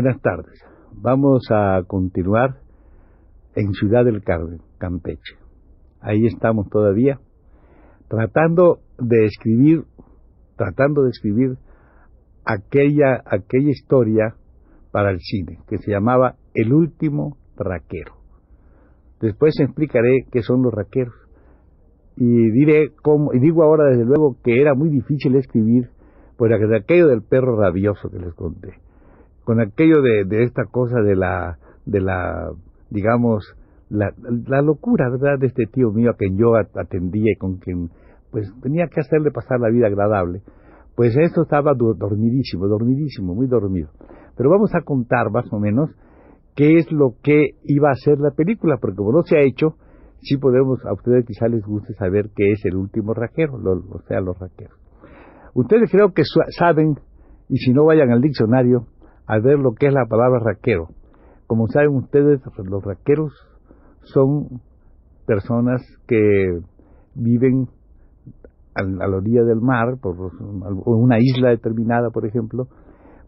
Buenas tardes. Vamos a continuar en Ciudad del Carmen, Campeche. Ahí estamos todavía tratando de escribir, tratando de escribir aquella, aquella historia para el cine que se llamaba El último raquero. Después explicaré qué son los raqueros y diré cómo, y digo ahora desde luego que era muy difícil escribir por aquello del perro rabioso que les conté, con aquello de, esta cosa de la, de la digamos, la, locura, ¿verdad?, de este tío mío a quien yo atendía y con quien, pues, tenía que hacerle pasar la vida agradable. Pues esto estaba dormidísimo, dormidísimo, muy dormido. Pero vamos a contar más o menos qué es lo que iba a ser la película, porque como no se ha hecho, sí podemos, a ustedes quizá les guste saber qué es el último raquero, o sea, los raqueros. Ustedes creo que saben, y si no vayan al diccionario, a ver lo que es la palabra raquero. Como saben ustedes, los raqueros son personas que viven a, la orilla del mar, por una isla determinada, por ejemplo,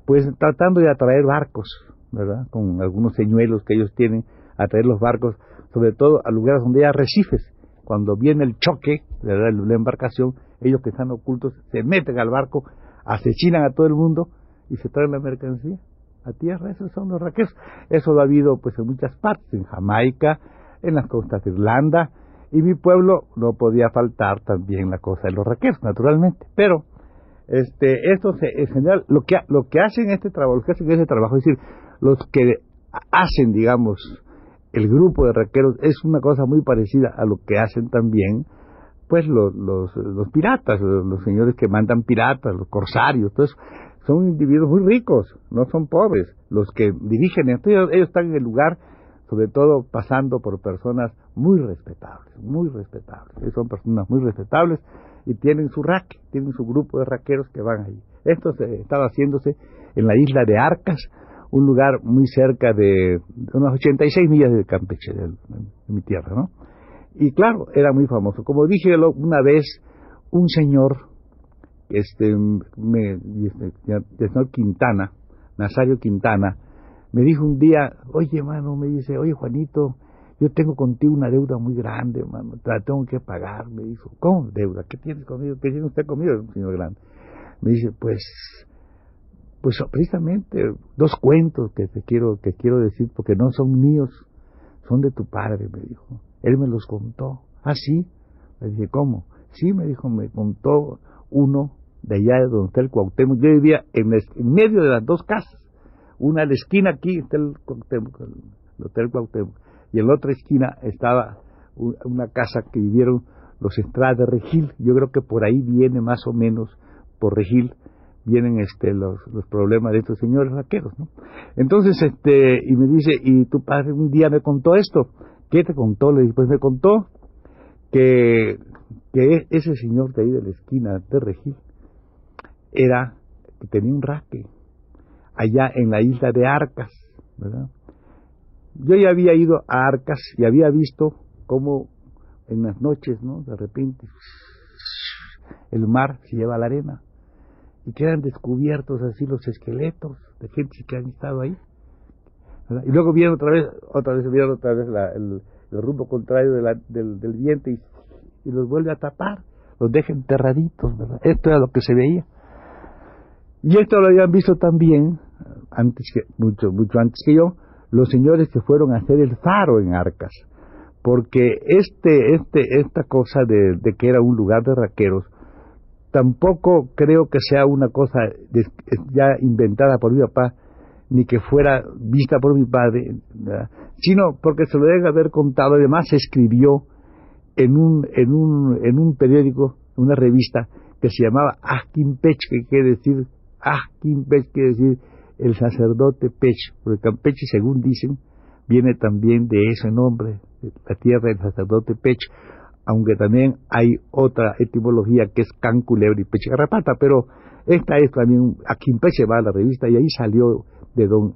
pues tratando de atraer barcos, ¿verdad? Con algunos señuelos que ellos tienen, atraer los barcos, sobre todo a lugares donde hay arrecifes. Cuando viene el choque, ¿verdad? la embarcación, ellos que están ocultos se meten al barco, asesinan a todo el mundo y se traen la mercancía a tierra, esos son los raqueros. Eso lo ha habido pues en muchas partes, en Jamaica, en las costas de Irlanda, y mi pueblo no podía faltar también la cosa de los raqueros, naturalmente. Pero este, esto se, en general, lo que, lo que hacen este trabajo, lo que hacen este trabajo, es decir, los que hacen, digamos, el grupo de raqueros es una cosa muy parecida a lo que hacen también pues los, los, los piratas, los, los, señores que mandan piratas, los corsarios, todo eso son individuos muy ricos, no son pobres. Los que dirigen esto, ellos, están en el lugar, sobre todo pasando por personas muy respetables, muy respetables. Ellos son personas muy respetables y tienen su raque, tienen su grupo de raqueros que van ahí. Esto se estaba haciéndose en la isla de Arcas, un lugar muy cerca de unas 86 millas de Campeche, de, de mi tierra, ¿no? Y claro, era muy famoso. Como dije una vez, un señor este, me, este, señor Quintana, Nazario Quintana, me dijo un día, oye, mano, me dice, oye, Juanito, yo tengo contigo una deuda muy grande, mano, te la tengo que pagar. Me dijo, ¿cómo deuda? ¿Qué tienes conmigo? ¿Qué tiene usted conmigo, señor grande? Me dice, pues, pues precisamente dos cuentos que te quiero, que quiero decir, porque no son míos, son de tu padre, me dijo. Él me los contó. ¿Ah, sí? Le dije, ¿cómo? Sí, me dijo, me contó uno de allá de donde está el Cuauhtémoc. Yo vivía en, medio de las dos casas. Una a la esquina aquí está el Cuauhtémoc, el Hotel Cuauhtémoc, y en la otra esquina estaba una casa que vivieron los Estrada de Regil. Yo creo que por ahí viene más o menos, por Regil, vienen este los, los problemas de estos señores raqueros, ¿no? Entonces, este, y me dice, y tu padre un día me contó esto. ¿Qué te contó? Le dije, pues me contó que, que ese señor de ahí de la esquina de Regil era que tenía un raque allá en la isla de Arcas, ¿verdad? Yo ya había ido a Arcas y había visto cómo en las noches, ¿no? De repente el mar se lleva la arena y quedan descubiertos así los esqueletos de gente que han estado ahí. Y luego viene otra vez, otra vez viene otra vez el, rumbo contrario del, del viento y, los vuelve a tapar, los deja enterraditos. Esto era lo que se veía. Y esto lo habían visto también, antes que, mucho, mucho antes que yo, los señores que fueron a hacer el faro en Arcas. Porque este, este, esta cosa de, que era un lugar de raqueros, tampoco creo que sea una cosa ya inventada por mi papá, ni que fuera vista por mi padre, sino porque se lo debe haber contado, además se escribió en un, en un, en un periódico, una revista que se llamaba Pech, que quiere decir, Pech quiere decir el sacerdote Pech, porque Campeche, según dicen, viene también de ese nombre, la tierra del sacerdote Pech, aunque también hay otra etimología que es Can, Culebra y Pech Garrapata, pero esta es también, a Pech va a la revista y ahí salió de don,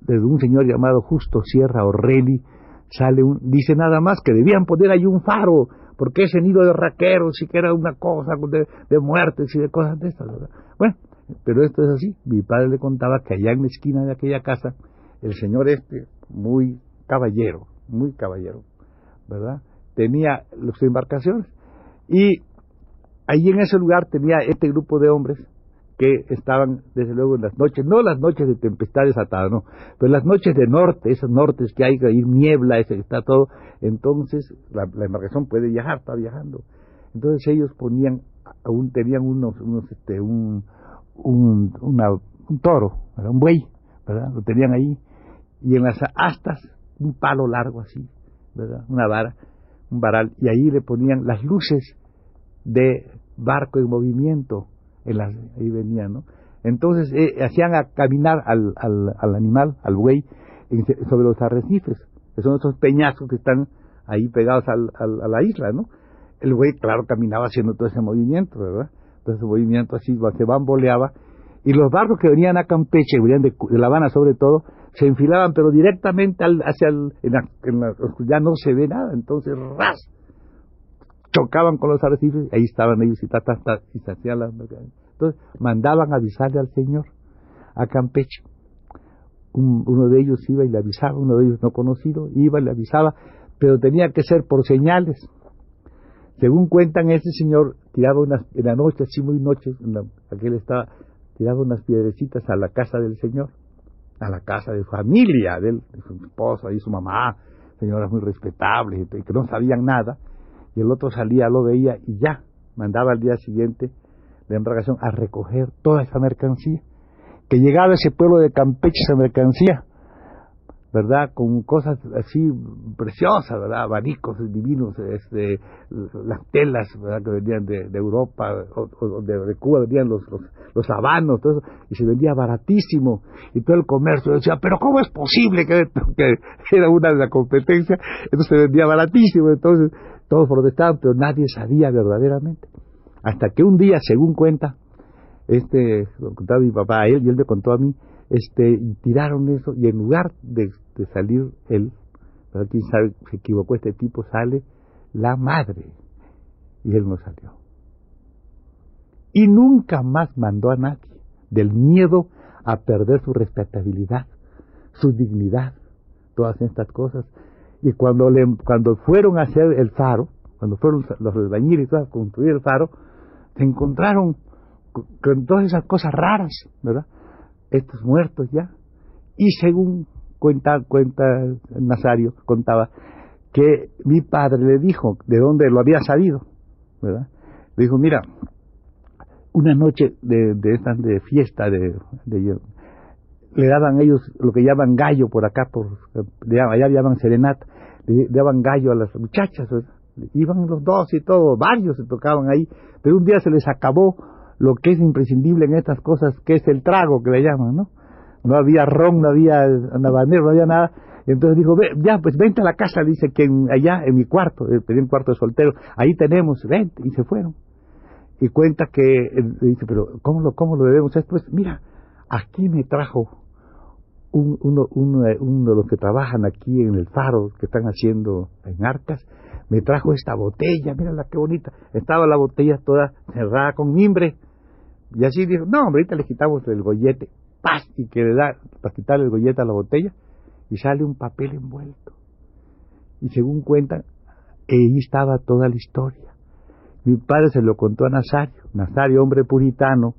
de un señor llamado Justo Sierra Orreli, sale un, dice nada más que debían poner ahí un faro, porque ese nido de raqueros y que era una cosa de, de muertes y de cosas de estas, Bueno, pero esto es así. Mi padre le contaba que allá en la esquina de aquella casa, el señor este, muy caballero, muy caballero, ¿verdad? Tenía sus embarcaciones y allí en ese lugar tenía este grupo de hombres que estaban, desde luego, en las noches, no las noches de tempestad desatada, no, pero las noches de norte, esos nortes que hay, que hay niebla, ese que está todo, entonces la, embarcación puede viajar, está viajando. Entonces ellos ponían, aún tenían unos, unos este, un, un, un toro, un buey, ¿verdad? Lo tenían ahí, y en las astas un palo largo así, ¿verdad? Una vara, un varal, y ahí le ponían las luces de barco en movimiento, en las, ahí venían, ¿no? Entonces eh, hacían a caminar al, al, al animal, al buey, sobre los arrecifes, que son esos peñazos que están ahí pegados al, a la isla, ¿no? El buey, claro, caminaba haciendo todo ese movimiento, ¿verdad? Todo ese movimiento así, se bamboleaba, y los barcos que venían a Campeche, venían de, La Habana sobre todo, se enfilaban, pero directamente hacia el, en la, en no se ve nada, entonces ras, chocaban con los arrecifes, ahí estaban ellos y, ta, se hacían las entonces mandaban avisarle al Señor a Campeche. uno de ellos iba y le avisaba, uno de ellos no conocido, iba y le avisaba, pero tenía que ser por señales. Según cuentan, ese señor tiraba unas, en la noche, así muy noche, aquel estaba, tiraba unas piedrecitas a la casa del señor, a la casa de familia, de, de su esposa y su mamá, señoras muy respetables, que no sabían nada, y el otro salía, lo veía y ya, mandaba al día siguiente la embarcación a recoger toda esa mercancía, que llegaba a ese pueblo de Campeche esa mercancía, ¿verdad? Con cosas así preciosas, ¿verdad? Abanicos divinos, este, las telas, ¿verdad? Que venían de, Europa o, de, Cuba, venían los, los, los, habanos, todo eso, y se vendía baratísimo, y todo el comercio decía, pero ¿cómo es posible que, era una de la competencia? Entonces se vendía baratísimo, entonces todos protestaban, pero nadie sabía verdaderamente. Hasta que un día, según cuenta, este, lo contaba mi papá a él y él me contó a mí, este, y tiraron eso, y en lugar de, salir él, ¿verdad? quién sabe, se equivocó este tipo, sale la madre, y él no salió. Y nunca más mandó a nadie, del miedo a perder su respetabilidad, su dignidad, todas estas cosas. Y cuando, le, cuando fueron a hacer el faro, cuando fueron los albañiles a construir el faro, se encontraron con todas esas cosas raras, ¿verdad? Estos muertos ya. Y según cuenta, cuenta Nazario, contaba, que mi padre le dijo de dónde lo había sabido, ¿verdad? Le dijo, mira, una noche de, de estas de fiesta, de, le daban ellos lo que llaman gallo por acá, por allá llaman serenata, le daban gallo a las muchachas, iban los dos y todo, varios se tocaban ahí, pero un día se les acabó lo que es imprescindible en estas cosas, que es el trago que le llaman, ¿no? No había ron, no había navanero, no había nada. Entonces dijo, ya, pues vente a la casa, dice que allá en mi cuarto, eh, pedí un cuarto de soltero, ahí tenemos, vente, y se fueron. Y cuenta que, dice, pero ¿cómo lo, cómo lo debemos? Pues mira, aquí me trajo uno, uno, uno, de los que trabajan aquí en el faro, que están haciendo en arcas, me trajo esta botella, mírala qué bonita. Estaba la botella toda cerrada con mimbre. Y así dijo, no, hombre, ahorita le quitamos el gollete. Y que le da para quitarle el gollete a la botella y sale un papel envuelto. Y según cuentan, ahí estaba toda la historia. Mi padre se lo contó a Nazario, Nazario, hombre puritano,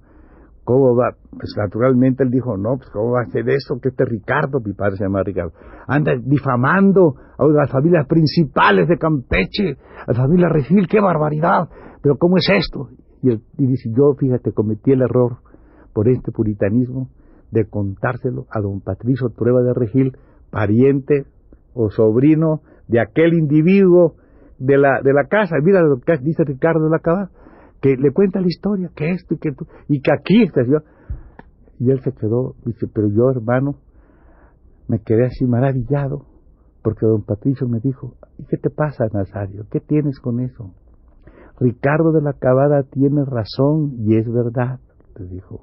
¿Cómo va? Pues naturalmente él dijo, no, pues ¿cómo va a hacer eso? Que este Ricardo, mi padre se llama Ricardo, anda difamando a las familias principales de Campeche, a la familia Regil, qué barbaridad, pero ¿cómo es esto? Y, él, dice, yo, fíjate, cometí el error por este puritanismo de contárselo a don Patricio Prueba de Regil, pariente o sobrino de aquel individuo de la, de la casa. Mira lo que dice Ricardo de la Cabada, que le cuenta la historia, que esto y que tú, y que aquí estás yo. Y él se quedó, dice, pero yo, hermano, me quedé así maravillado, porque don Patricio me dijo, ¿y qué te pasa, Nazario? ¿Qué tienes con eso? Ricardo de la Cabada tiene razón y es verdad, te dijo.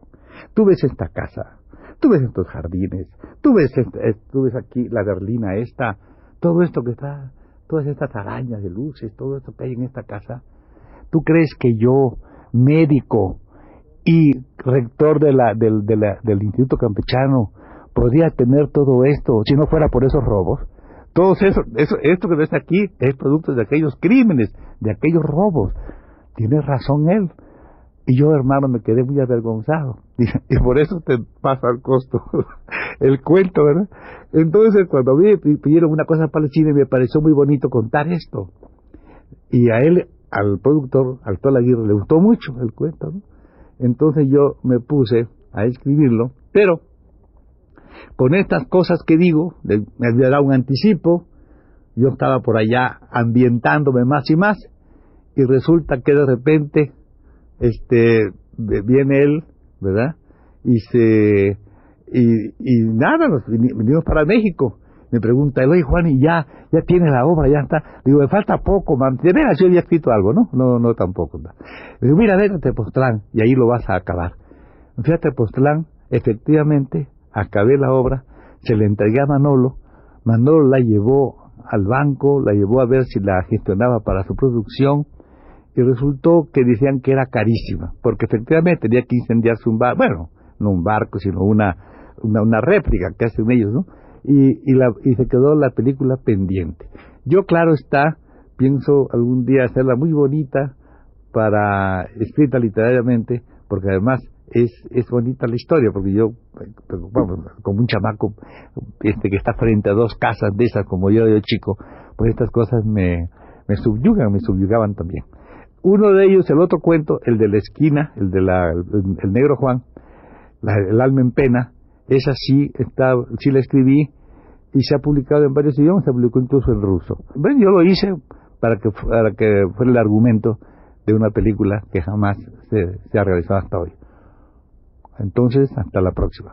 Tú ves esta casa, tú ves estos jardines, tú ves, eh, tú ves aquí la berlina esta, todo esto que está, todas estas arañas de luces, todo esto que hay en esta casa. ¿Tú crees que yo, médico y rector de la, del, del Instituto Campechano, podría tener todo esto si no fuera por esos robos? Todo eso, eso, esto que ves aquí es producto de aquellos crímenes, de aquellos robos. Tiene razón él. Y yo, hermano, me quedé muy avergonzado. Y, por eso te pasa el costo el cuento, ¿verdad? Entonces, cuando me pidieron una cosa para el cine, me pareció muy bonito contar esto. Y a él, al productor, al Aguirre, le gustó mucho el cuento, ¿no? Entonces yo me puse a escribirlo, pero con estas cosas que digo, me había dado un anticipo, yo estaba por allá ambientándome más y más, y resulta que de repente este viene él, ¿verdad? Y se y, y nada, nos vinimos para México. Me pregunta, oye Juan, y ya, ya tiene la obra, ya está. Digo, me falta poco, man. De veras, yo había escrito algo, ¿no? No, no tampoco. No. Digo, mira, déjate Postlán, y ahí lo vas a acabar. Fíjate, Postlán, efectivamente, acabé la obra, se le entregué a Manolo, Manolo la llevó al banco, la llevó a ver si la gestionaba para su producción, y resultó que decían que era carísima, porque efectivamente tenía que incendiarse un barco, bueno, no un barco, sino una, una, réplica que hacen ellos, ¿no? Y, y, la, y se quedó la película pendiente. Yo, claro está, pienso algún día hacerla muy bonita para escrita literariamente, porque además es, es bonita la historia, porque yo, vamos, como un chamaco este, que está frente a dos casas de esas, como yo de chico, pues estas cosas me, me subyugan, me subyugaban también. Uno de ellos, el otro cuento, el de la esquina, el de la, el, negro Juan, el alma en pena, esa sí, está, sí la escribí y se ha publicado en varios idiomas, se publicó incluso en ruso. Bueno, yo lo hice para que, para que fuera el argumento de una película que jamás se, se ha realizado hasta hoy. Entonces, hasta la próxima.